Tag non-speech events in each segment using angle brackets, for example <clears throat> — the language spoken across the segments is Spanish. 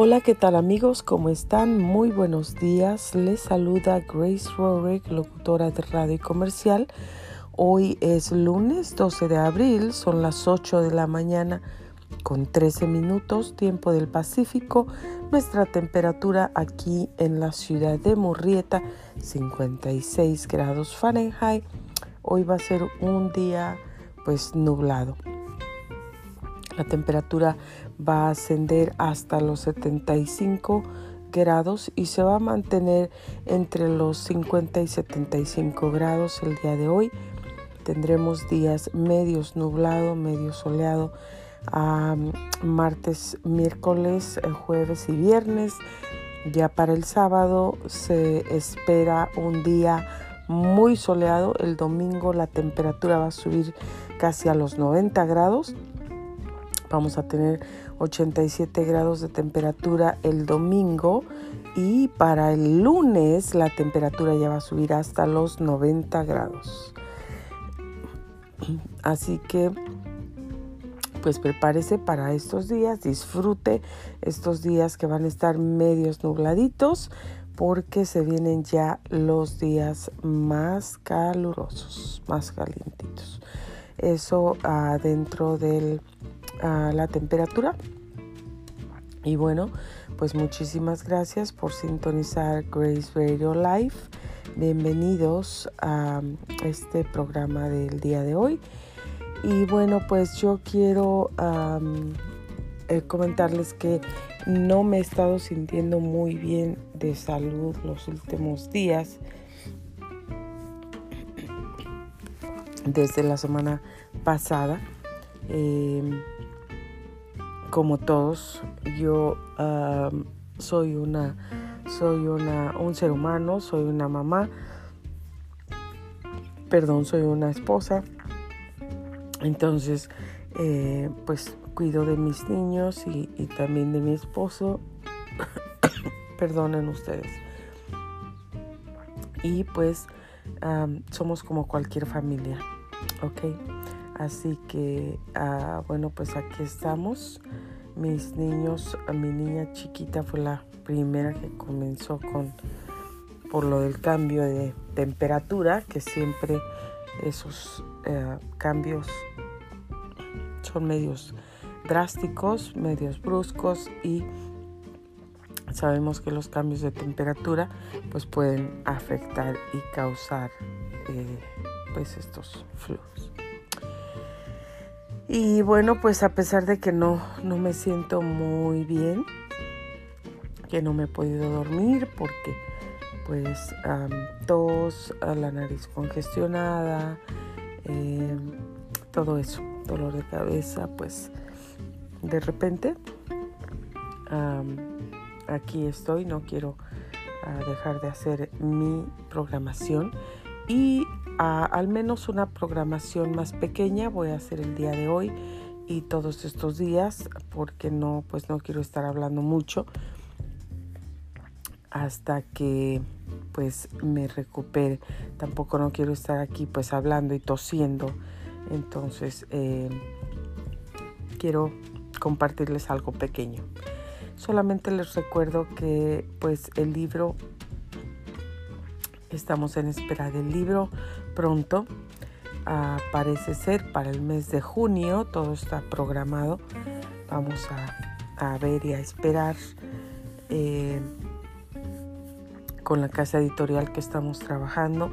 Hola, ¿qué tal amigos? ¿Cómo están? Muy buenos días. Les saluda Grace Rorick, locutora de radio y comercial. Hoy es lunes 12 de abril, son las 8 de la mañana con 13 minutos, tiempo del Pacífico. Nuestra temperatura aquí en la ciudad de Murrieta, 56 grados Fahrenheit. Hoy va a ser un día pues nublado. La temperatura va a ascender hasta los 75 grados y se va a mantener entre los 50 y 75 grados el día de hoy. Tendremos días medios nublado, medio soleado, martes, miércoles, eh, jueves y viernes. Ya para el sábado se espera un día muy soleado. El domingo la temperatura va a subir casi a los 90 grados Vamos a tener 87 grados de temperatura el domingo y para el lunes la temperatura ya va a subir hasta los 90 grados. Así que pues prepárese para estos días, disfrute estos días que van a estar medios nubladitos porque se vienen ya los días más calurosos, más calientitos. Eso adentro del la temperatura. Y bueno, pues muchísimas gracias por sintonizar Grace Radio Live. Bienvenidos a este programa del día de hoy. Y bueno, pues yo quiero eh, comentarles que no me he estado sintiendo muy bien de salud los últimos días. Desde la semana pasada. Em, como todos, yo soy una soy una, un ser humano, soy una mamá, perdón, soy una esposa. Entonces, eh, pues cuido de mis niños y, también de mi esposo. <coughs> Perdonen ustedes. Y pues somos como cualquier familia, ¿ok? Así que, ah, bueno, pues aquí estamos. Mis niños, mi niña chiquita fue la primera que comenzó con, por lo del cambio de temperatura, que siempre esos eh, cambios son medios drásticos, medios bruscos y sabemos que los cambios de temperatura pues pueden afectar y causar eh, pues estos flujos. Y bueno, pues a pesar de que no, no me siento muy bien, que no me he podido dormir porque pues tos, la nariz congestionada, em, todo eso, dolor de cabeza, pues de repente aquí estoy, no quiero ah, dejar de hacer mi programación y al menos una programación más pequeña voy a hacer el día de hoy y todos estos días porque no pues no quiero estar hablando mucho hasta que pues me recupere. Tampoco no quiero estar aquí pues hablando y tosiendo. Entonces eh, quiero compartirles algo pequeño. Solamente les recuerdo que pues el libro Estamos en espera del libro pronto. Parece ser para el mes de junio. Todo está programado. Vamos a, ver y a esperar eh, con la casa editorial que estamos trabajando.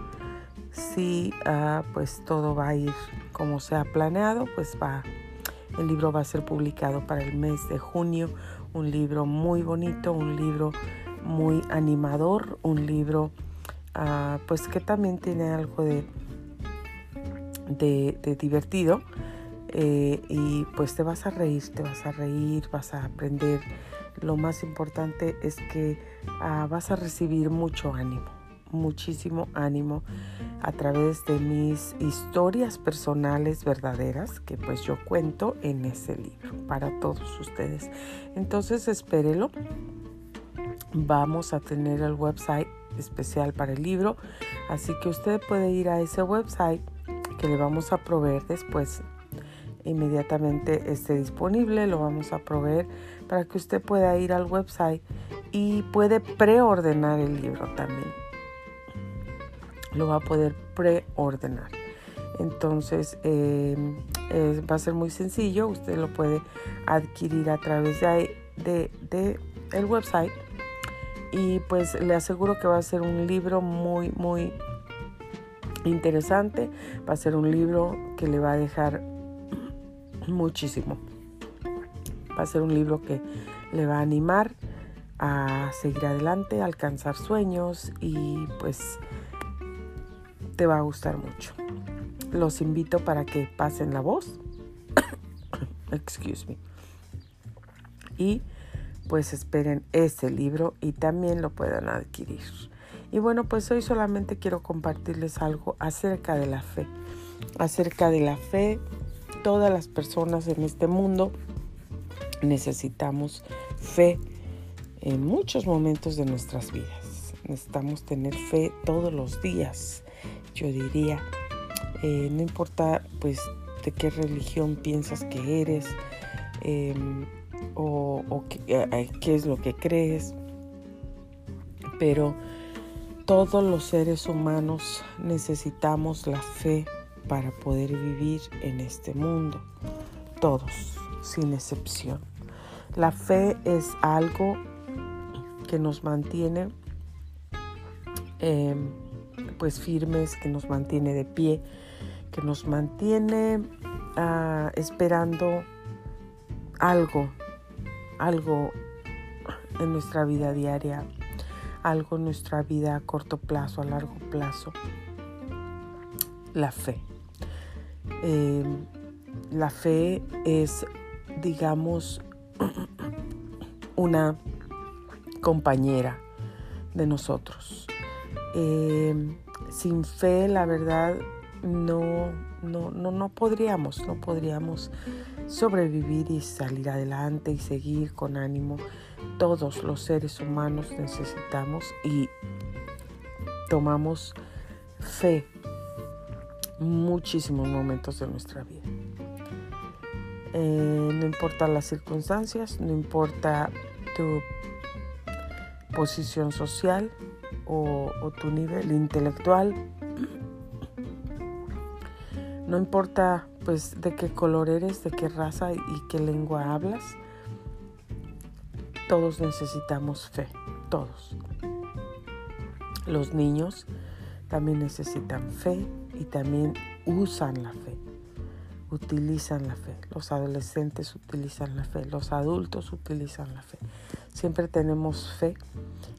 Si ah, pues todo va a ir como se ha planeado, pues va. El libro va a ser publicado para el mes de junio. Un libro muy bonito, un libro muy animador, un libro Ah, pues que también tiene algo de, de, divertido. Eh, y pues te vas a reír, te vas a reír, vas a aprender. Lo más importante es que ah, vas a recibir mucho ánimo, muchísimo ánimo a través de mis historias personales verdaderas que pues yo cuento en ese libro para todos ustedes. Entonces espérelo. Vamos a tener el website especial para el libro. Así que usted puede ir a ese website que le vamos a proveer después inmediatamente esté disponible, lo vamos a proveer para que usted pueda ir al website y puede preordenar el libro también. Lo va a poder preordenar. Entonces em, va a ser muy sencillo, usted lo puede adquirir a través de, de, de el website y pues le aseguro que va a ser un libro muy muy interesante, va a ser un libro que le va a dejar muchísimo. Va a ser un libro que le va a animar a seguir adelante, a alcanzar sueños y pues te va a gustar mucho. Los invito para que pasen la voz. <coughs> Excuse me. Y pues esperen ese libro y también lo puedan adquirir. Y bueno, pues hoy solamente quiero compartirles algo acerca de la fe. Acerca de la fe, todas las personas en este mundo necesitamos fe en muchos momentos de nuestras vidas. Necesitamos tener fe todos los días, yo diría. Eh, no importa pues de qué religión piensas que eres em, o, qué, es lo que crees, pero todos los seres humanos necesitamos la fe para poder vivir en este mundo. Todos, sin excepción. La fe es algo que nos mantiene em, pues firmes, que nos mantiene de pie, que nos mantiene ah, esperando algo, algo en nuestra vida diaria, algo en nuestra vida a corto plazo, a largo plazo. La fe. Em, la fe es, digamos, <clears throat> una compañera de nosotros. Em, sin fe, la verdad, no, no, no, no podríamos, no podríamos sobrevivir y salir adelante y seguir con ánimo. Todos los seres humanos necesitamos y tomamos fe muchísimos momentos de nuestra vida. Eh, no importa las circunstancias, no importa tu posición social o, tu nivel intelectual, <clears throat> no importa pues de qué color eres, de qué raza y qué lengua hablas, todos necesitamos fe, todos. Los niños también necesitan fe y también usan la fe, utilizan la fe. Los adolescentes utilizan la fe, los adultos utilizan la fe. Siempre tenemos fe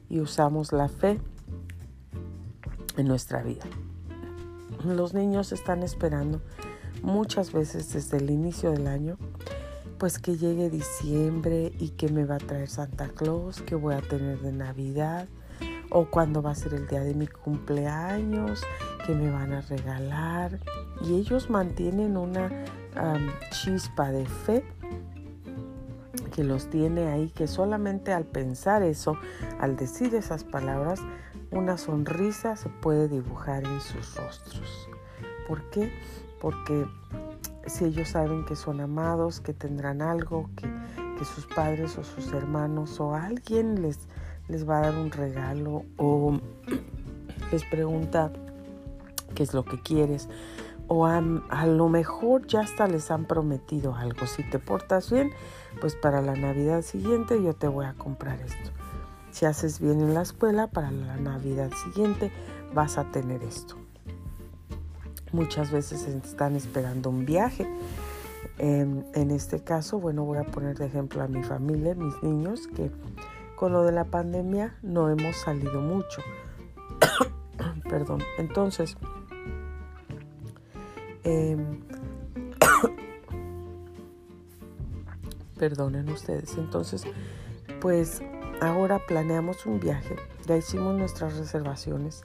y usamos la fe en nuestra vida. Los niños están esperando muchas veces desde el inicio del año, pues que llegue diciembre y que me va a traer Santa Claus, que voy a tener de Navidad, o cuando va a ser el día de mi cumpleaños, que me van a regalar. Y ellos mantienen una chispa de fe que los tiene ahí, que solamente al pensar eso, al decir esas palabras, una sonrisa se puede dibujar en sus rostros. ¿Por qué? Porque si ellos saben que son amados, que tendrán algo, que, sus padres o sus hermanos o alguien les, les va a dar un regalo o <clears throat> les pregunta qué es lo que quieres o a, lo mejor ya hasta les han prometido algo. Si te portas bien, pues para la Navidad siguiente yo te voy a comprar esto. Si haces bien en la escuela, para la Navidad siguiente vas a tener esto. Muchas veces están esperando un viaje. En, en este caso, bueno, voy a poner de ejemplo a mi familia, mis niños, que con lo de la pandemia no hemos salido mucho. <coughs> Perdón. Entonces, em, <coughs> perdonen ustedes. Entonces, pues ahora planeamos un viaje. Ya hicimos nuestras reservaciones.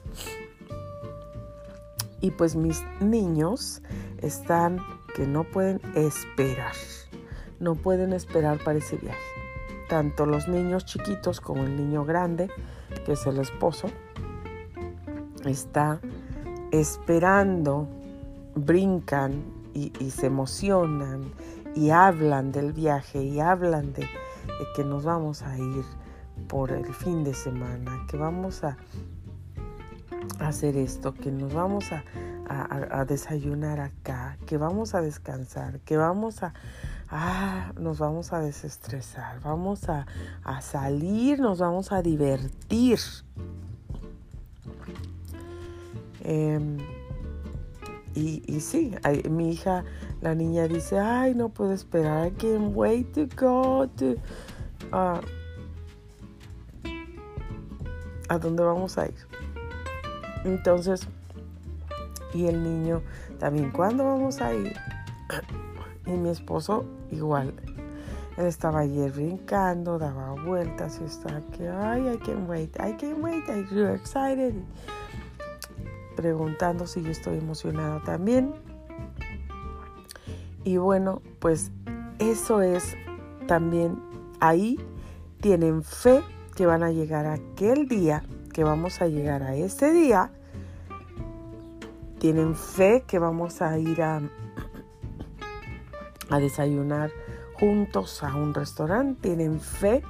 Y pues mis niños están que no pueden esperar. No pueden esperar para ese viaje tanto los niños chiquitos como el niño grande, que es el esposo, está esperando brincan y, se emocionan y hablan del viaje y hablan de, que nos vamos a ir por el fin de semana, que vamos a, hacer esto, que nos vamos a, desayunar acá, que vamos a descansar, que vamos a, ah, nos vamos a desestresar, vamos a, salir, nos vamos a divertir. Em, y, y, sí, mi hija, la niña dice, ay, no puedo esperar, I can't wait to go to... Uh, ¿A dónde vamos a ir? Entonces, y el niño también, ¿cuándo vamos a ir? <clears throat> Y mi esposo igual. Él estaba ayer brincando, daba vueltas y estaba que, ay, I can't wait, I can't wait, I'm really excited. Preguntando si yo estoy emocionado también. Y bueno, pues eso es también ahí tienen fe que van a llegar aquel día, que vamos a llegar a ese día. Tienen fe que vamos a ir a, a desayunar juntos a un restaurante. Tienen fe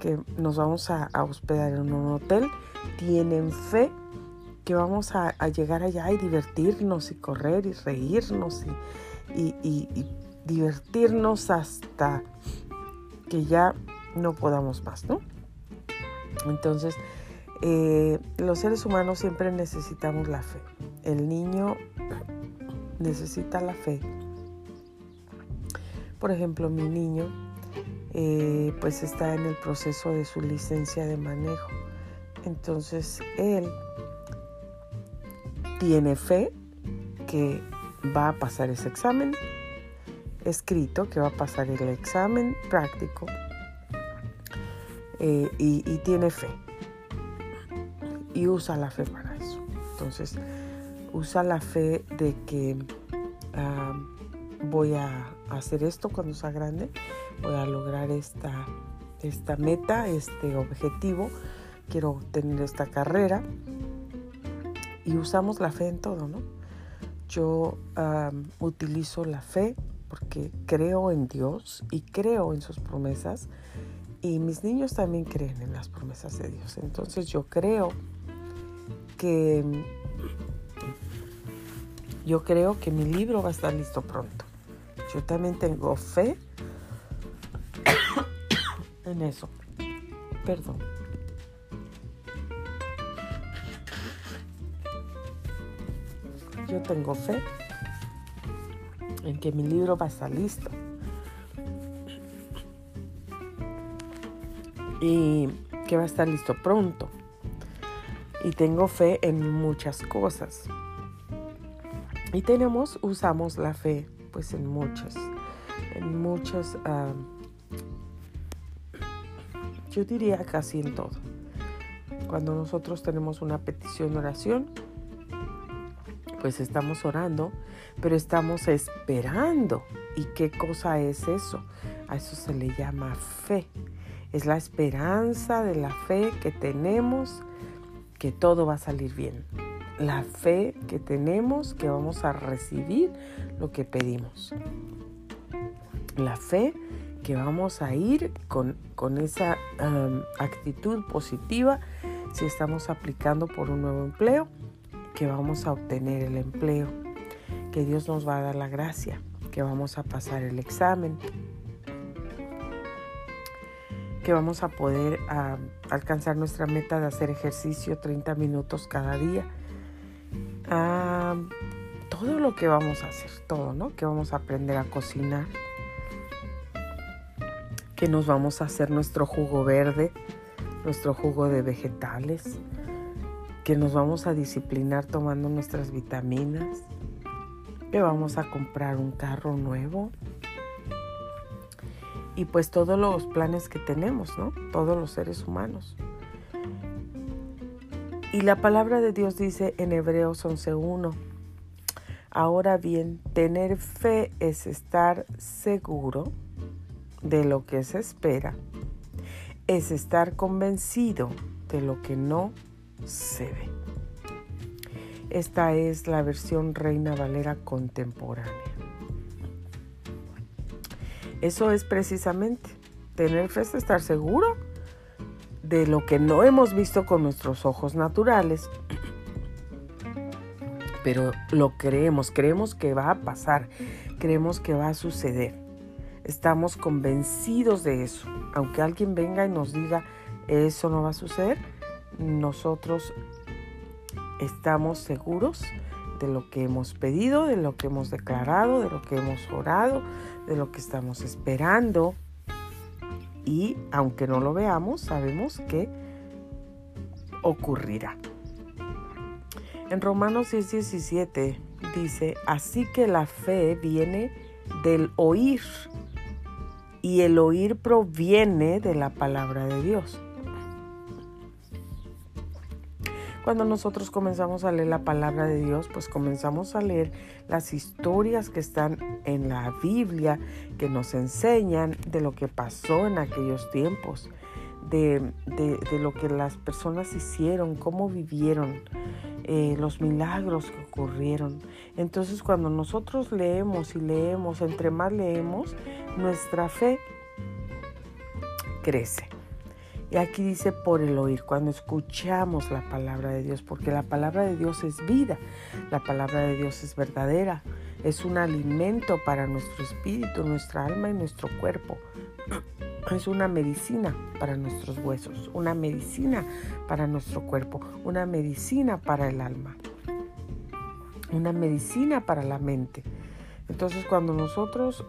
que nos vamos a, hospedar en un hotel. Tienen fe que vamos a, llegar allá y divertirnos y correr y reírnos y divertirnos hasta que ya no podamos más, ¿no? Entonces, eh, los seres humanos siempre necesitamos la fe. El niño necesita la fe. Por ejemplo, mi niño eh, pues está en el proceso de su licencia de manejo. Entonces, él tiene fe que va a pasar ese examen escrito, que va a pasar el examen práctico eh, y, tiene fe. Y usa la fe para eso. Entonces, usa la fe de que ah, voy a hacer esto cuando sea grande, voy a lograr esta, esta meta, este objetivo, quiero tener esta carrera. Y usamos la fe en todo, ¿no? Yo utilizo la fe porque creo en Dios y creo en sus promesas y mis niños también creen en las promesas de Dios. Entonces yo creo que yo creo que mi libro va a estar listo pronto. Yo también tengo fe <coughs> en eso. Perdón. Yo tengo fe en que mi libro va a estar listo. y que va a estar listo pronto. Y tengo fe en muchas cosas. Y tenemos, usamos la fe pues en muchas, en muchas, ah, yo diría casi en todo. Cuando nosotros tenemos una petición oración, pues estamos orando, pero estamos esperando. ¿Y qué cosa es eso? A eso se le llama fe. Es la esperanza de la fe que tenemos que todo va a salir bien. La fe que tenemos que vamos a recibir lo que pedimos. La fe que vamos a ir con, esa um, actitud positiva si estamos aplicando por un nuevo empleo, que vamos a obtener el empleo, que Dios nos va a dar la gracia, que vamos a pasar el examen, que vamos a poder alcanzar nuestra meta de hacer ejercicio 30 minutos cada día. todo lo que vamos a hacer, todo, ¿no? Que vamos a aprender a cocinar, que nos vamos a hacer nuestro jugo verde, nuestro jugo de vegetales, que nos vamos a disciplinar tomando nuestras vitaminas, que vamos a comprar un carro nuevo, y pues todos los planes que tenemos, ¿no? Todos los seres humanos. Y la palabra de Dios dice en Hebreos 11.1, ahora bien, tener fe es estar seguro de lo que se espera, es estar convencido de lo que no se ve. Esta es la versión Reina Valera contemporánea. Eso es precisamente tener fe es estar seguro de lo que no hemos visto con nuestros ojos naturales, pero lo creemos, creemos que va a pasar, creemos que va a suceder. Estamos convencidos de eso. Aunque alguien venga y nos diga, eso no va a suceder, nosotros estamos seguros de lo que hemos pedido, de lo que hemos declarado, de lo que hemos orado, de lo que estamos esperando. Y aunque no lo veamos, sabemos que ocurrirá. En Romanos 10, 17 dice, así que la fe viene del oír y el oír proviene de la palabra de Dios. Cuando nosotros comenzamos a leer la palabra de Dios, pues comenzamos a leer las historias que están en la Biblia, que nos enseñan de lo que pasó en aquellos tiempos, de, lo que las personas hicieron, cómo vivieron, eh, los milagros que ocurrieron. Entonces cuando nosotros leemos y leemos, entre más leemos, nuestra fe crece. Y aquí dice por el oír, cuando escuchamos la palabra de Dios, porque la palabra de Dios es vida, la palabra de Dios es verdadera, es un alimento para nuestro espíritu, nuestra alma y nuestro cuerpo. <clears throat> Es una medicina para nuestros huesos, una medicina para nuestro cuerpo, una medicina para el alma, una medicina para la mente. Entonces cuando nosotros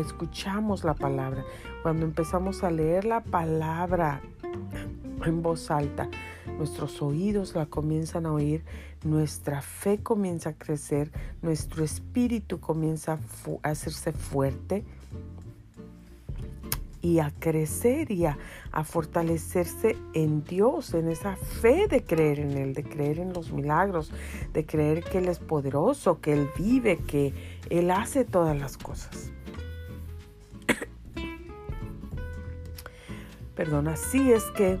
escuchamos la palabra, cuando empezamos a leer la palabra en voz alta, nuestros oídos la comienzan a oír, nuestra fe comienza a crecer, nuestro espíritu comienza a, hacerse fuerte y a crecer y a, fortalecerse en Dios, en esa fe de creer en Él, de creer en los milagros, de creer que Él es poderoso, que Él vive, que Él hace todas las cosas. Perdón, así es que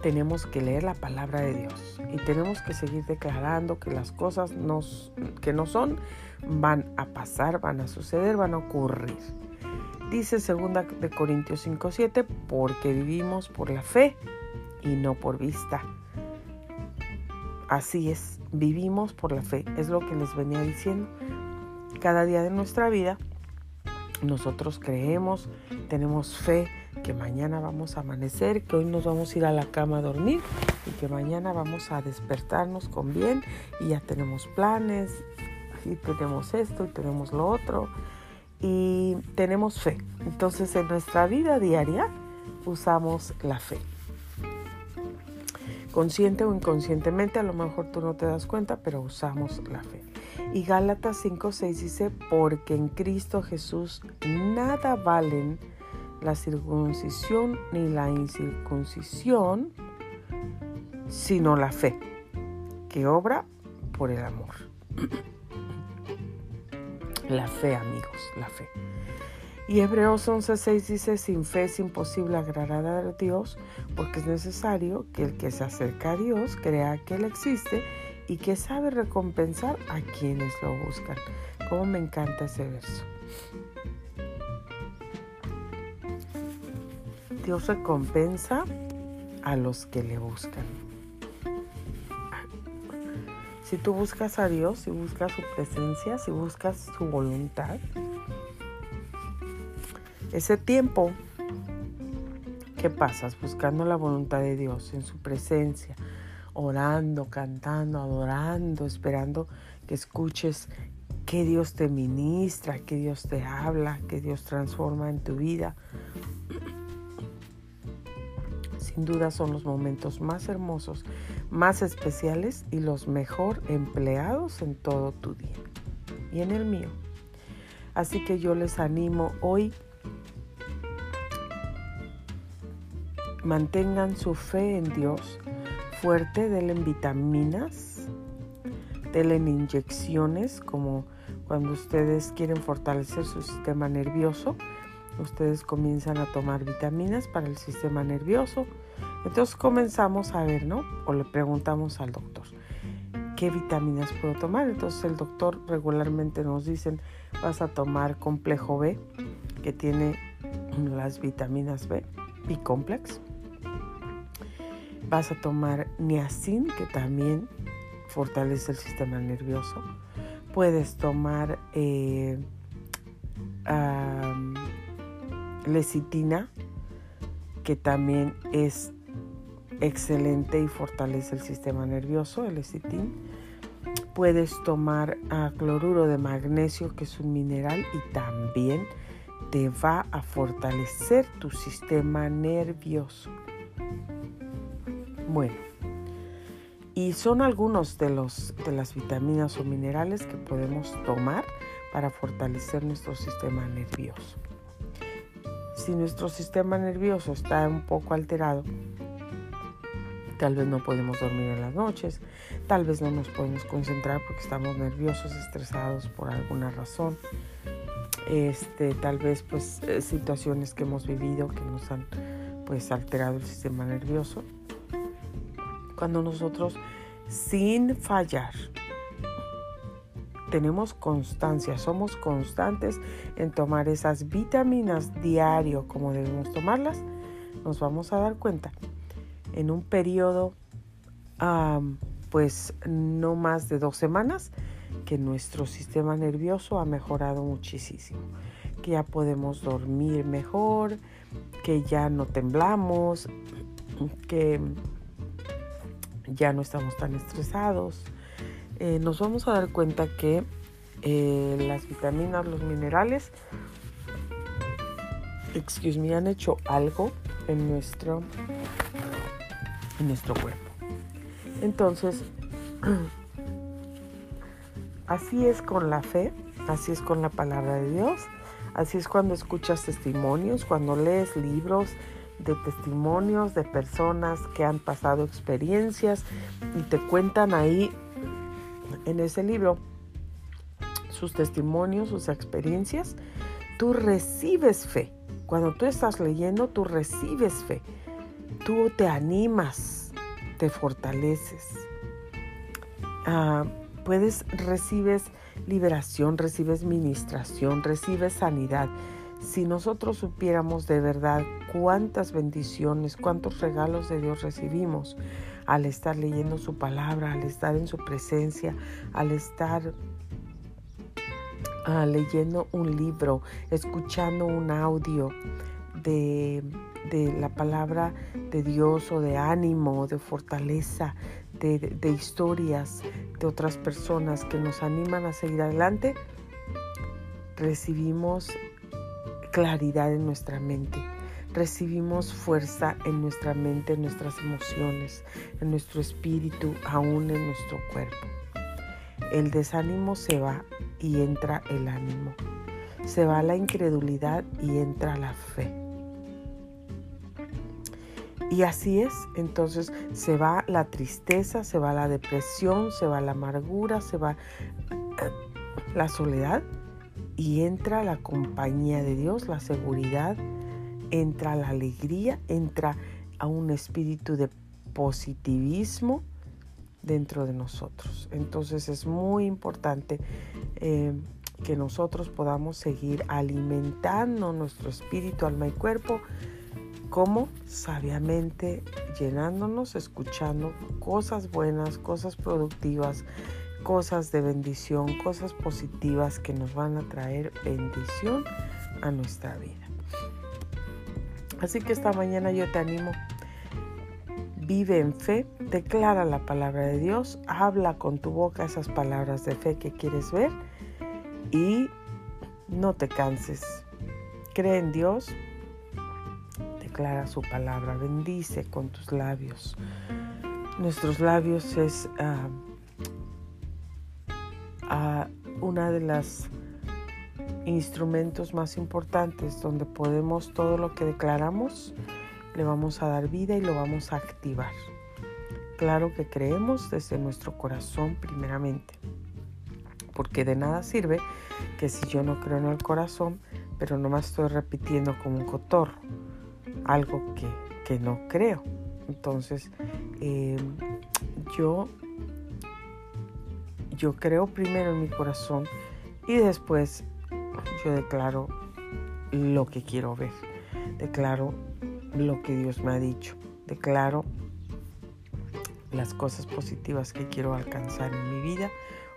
tenemos que leer la palabra de Dios y tenemos que seguir declarando que las cosas que no son van a pasar, van a suceder, van a ocurrir. Dice 2 de Corintios 5:7, porque vivimos por la fe y no por vista. Así es, vivimos por la fe, es lo que les venía diciendo. Cada día de nuestra vida nosotros creemos, tenemos fe, que mañana vamos a amanecer, que hoy nos vamos a ir a la cama a dormir y que mañana vamos a despertarnos con bien y ya tenemos planes y tenemos esto y tenemos lo otro y tenemos fe. Entonces en nuestra vida diaria usamos la fe. Consciente o inconscientemente, a lo mejor tú no te das cuenta, pero usamos la fe. Y Gálatas 5:6 dice, porque en Cristo Jesús nada valen la circuncisión ni la incircuncisión, sino la fe, que obra por el amor. <clears throat> La fe, amigos, la fe. Y Hebreos 11:6 dice, sin fe es imposible agradar a Dios, porque es necesario que el que se acerca a Dios crea que Él existe y que sabe recompensar a quienes lo buscan. Como me encanta ese verso. Dios recompensa a los que le buscan. Si tú buscas a Dios, si buscas su presencia, si buscas su voluntad, ese tiempo que pasas buscando la voluntad de Dios en su presencia, orando, cantando, adorando, esperando que escuches que Dios te ministra, que Dios te habla, que Dios transforma en tu vida, sin duda son los momentos más hermosos, más especiales y los mejor empleados en todo tu día y en el mío. Así que yo les animo hoy, mantengan su fe en Dios fuerte, denle vitaminas, denle inyecciones como cuando ustedes quieren fortalecer su sistema nervioso ustedes comienzan a tomar vitaminas para el sistema nervioso. Entonces comenzamos a ver, ¿no? O le preguntamos al doctor, ¿qué vitaminas puedo tomar? Entonces el doctor regularmente nos dicen, vas a tomar complejo B, que tiene las vitaminas B, B-complex. Vas a tomar niacin, que también fortalece el sistema nervioso. Puedes tomar eh, lecitina, que también es excelente y fortalece el sistema nervioso, el lecitin. Puedes tomar cloruro de magnesio, que es un mineral y también te va a fortalecer tu sistema nervioso. Bueno, y son algunos de, los, de las vitaminas o minerales que podemos tomar para fortalecer nuestro sistema nervioso. Si nuestro sistema nervioso está un poco alterado, tal vez no podemos dormir en las noches, tal vez no nos podemos concentrar porque estamos nerviosos, estresados por alguna razón. Este, tal vez pues eh, situaciones que hemos vivido que nos han pues alterado el sistema nervioso. Cuando nosotros sin fallar tenemos constancia, somos constantes en tomar esas vitaminas diario como debemos tomarlas, nos vamos a dar cuenta en un periodo pues no más de dos semanas que nuestro sistema nervioso ha mejorado muchísimo, que ya podemos dormir mejor, que ya no temblamos, que ya no estamos tan estresados, eh, nos vamos a dar cuenta que eh, las vitaminas, los minerales, excuse me, han hecho algo en nuestro, nuestro cuerpo. Entonces, <clears throat> así es con la fe, así es con la palabra de Dios, así es cuando escuchas testimonios, cuando lees libros de testimonios de personas que han pasado experiencias y te cuentan ahí en ese libro sus testimonios, sus experiencias, tú recibes fe. Cuando tú estás leyendo, tú recibes fe. Tú te animas, te fortaleces. Ah, puedes, recibes liberación, recibes ministración, recibes sanidad. Si nosotros supiéramos de verdad cuántas bendiciones, cuántos regalos de Dios recibimos, al estar leyendo su palabra, al estar en su presencia, al estar ah, leyendo un libro, escuchando un audio de, la palabra de Dios o de ánimo, de fortaleza, de, de historias de otras personas que nos animan a seguir adelante, recibimos claridad en nuestra mente recibimos fuerza en nuestra mente, en nuestras emociones, en nuestro espíritu, aún en nuestro cuerpo. El desánimo se va y entra el ánimo. Se va la incredulidad y entra la fe. Y así es, entonces se va la tristeza, se va la depresión, se va la amargura, se va la soledad y entra la compañía de Dios, la seguridad, entra la alegría, entra a un espíritu de positivismo dentro de nosotros. Entonces es muy importante eh, que nosotros podamos seguir alimentando nuestro espíritu, alma y cuerpo, como sabiamente llenándonos, escuchando cosas buenas, cosas productivas, cosas de bendición, cosas positivas que nos van a traer bendición a nuestra vida. Así que esta mañana yo te animo. Vive en fe, declara la palabra de Dios, habla con tu boca esas palabras de fe que quieres ver y no te canses. Cree en Dios, declara su palabra, bendice con tus labios. Nuestros labios es ah, una de las instrumentos más importantes donde podemos todo lo que declaramos, le vamos a dar vida y lo vamos a activar. Claro que creemos desde nuestro corazón primeramente, porque de nada sirve que si yo no creo en el corazón, pero no me estoy repitiendo como un cotorro, algo que, que no creo. Entonces, eh, yo yo creo primero en mi corazón y después yo declaro lo que quiero ver. Declaro lo que Dios me ha dicho. Declaro las cosas positivas que quiero alcanzar en mi vida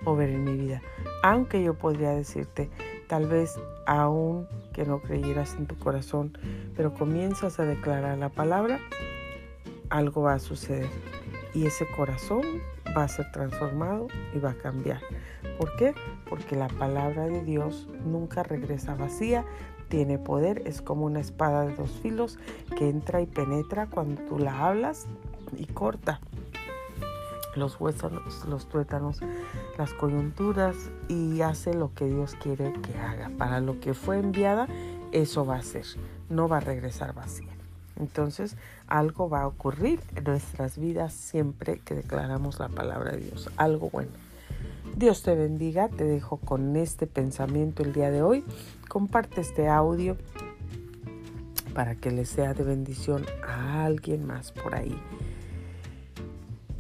o ver en mi vida. Aunque yo podría decirte, tal vez aún que no creyeras en tu corazón, pero comienzas a declarar la palabra, algo va a suceder. Y ese corazón va a ser transformado y va a cambiar. ¿Por qué? Porque la palabra de Dios nunca regresa vacía, tiene poder, es como una espada de dos filos que entra y penetra cuando tú la hablas y corta los huesos, los tuétanos, las coyunturas y hace lo que Dios quiere que haga. Para lo que fue enviada, eso va a ser, no va a regresar vacía. Entonces, algo va a ocurrir en nuestras vidas siempre que declaramos la palabra de Dios, algo bueno. Dios te bendiga, te dejo con este pensamiento el día de hoy. Comparte este audio para que le sea de bendición a alguien más por ahí.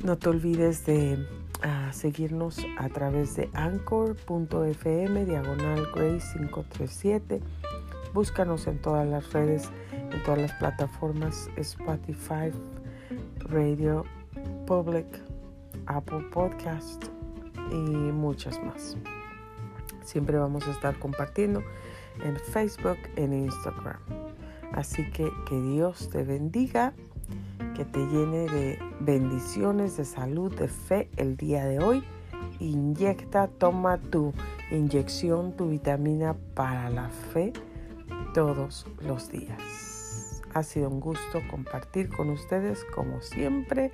No te olvides de uh, seguirnos a través de anchor.fm diagonal grace 537. Búscanos en todas las redes, en todas las plataformas Spotify, Radio Public, Apple Podcast y muchas más. Siempre vamos a estar compartiendo en Facebook, en Instagram. Así que que Dios te bendiga que te llene de bendiciones, de salud, de fe el día de hoy. Inyecta, toma tu inyección, tu vitamina para la fe todos los días. Ha sido un gusto compartir con ustedes como siempre.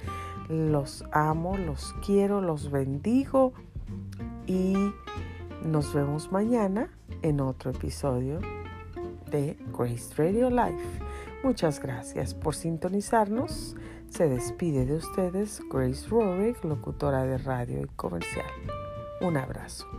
Los amo, los quiero, los bendigo y nos vemos mañana en otro episodio de Grace Radio Life. Muchas gracias por sintonizarnos. Se despide de ustedes Grace Rorick, locutora de radio y comercial. Un abrazo.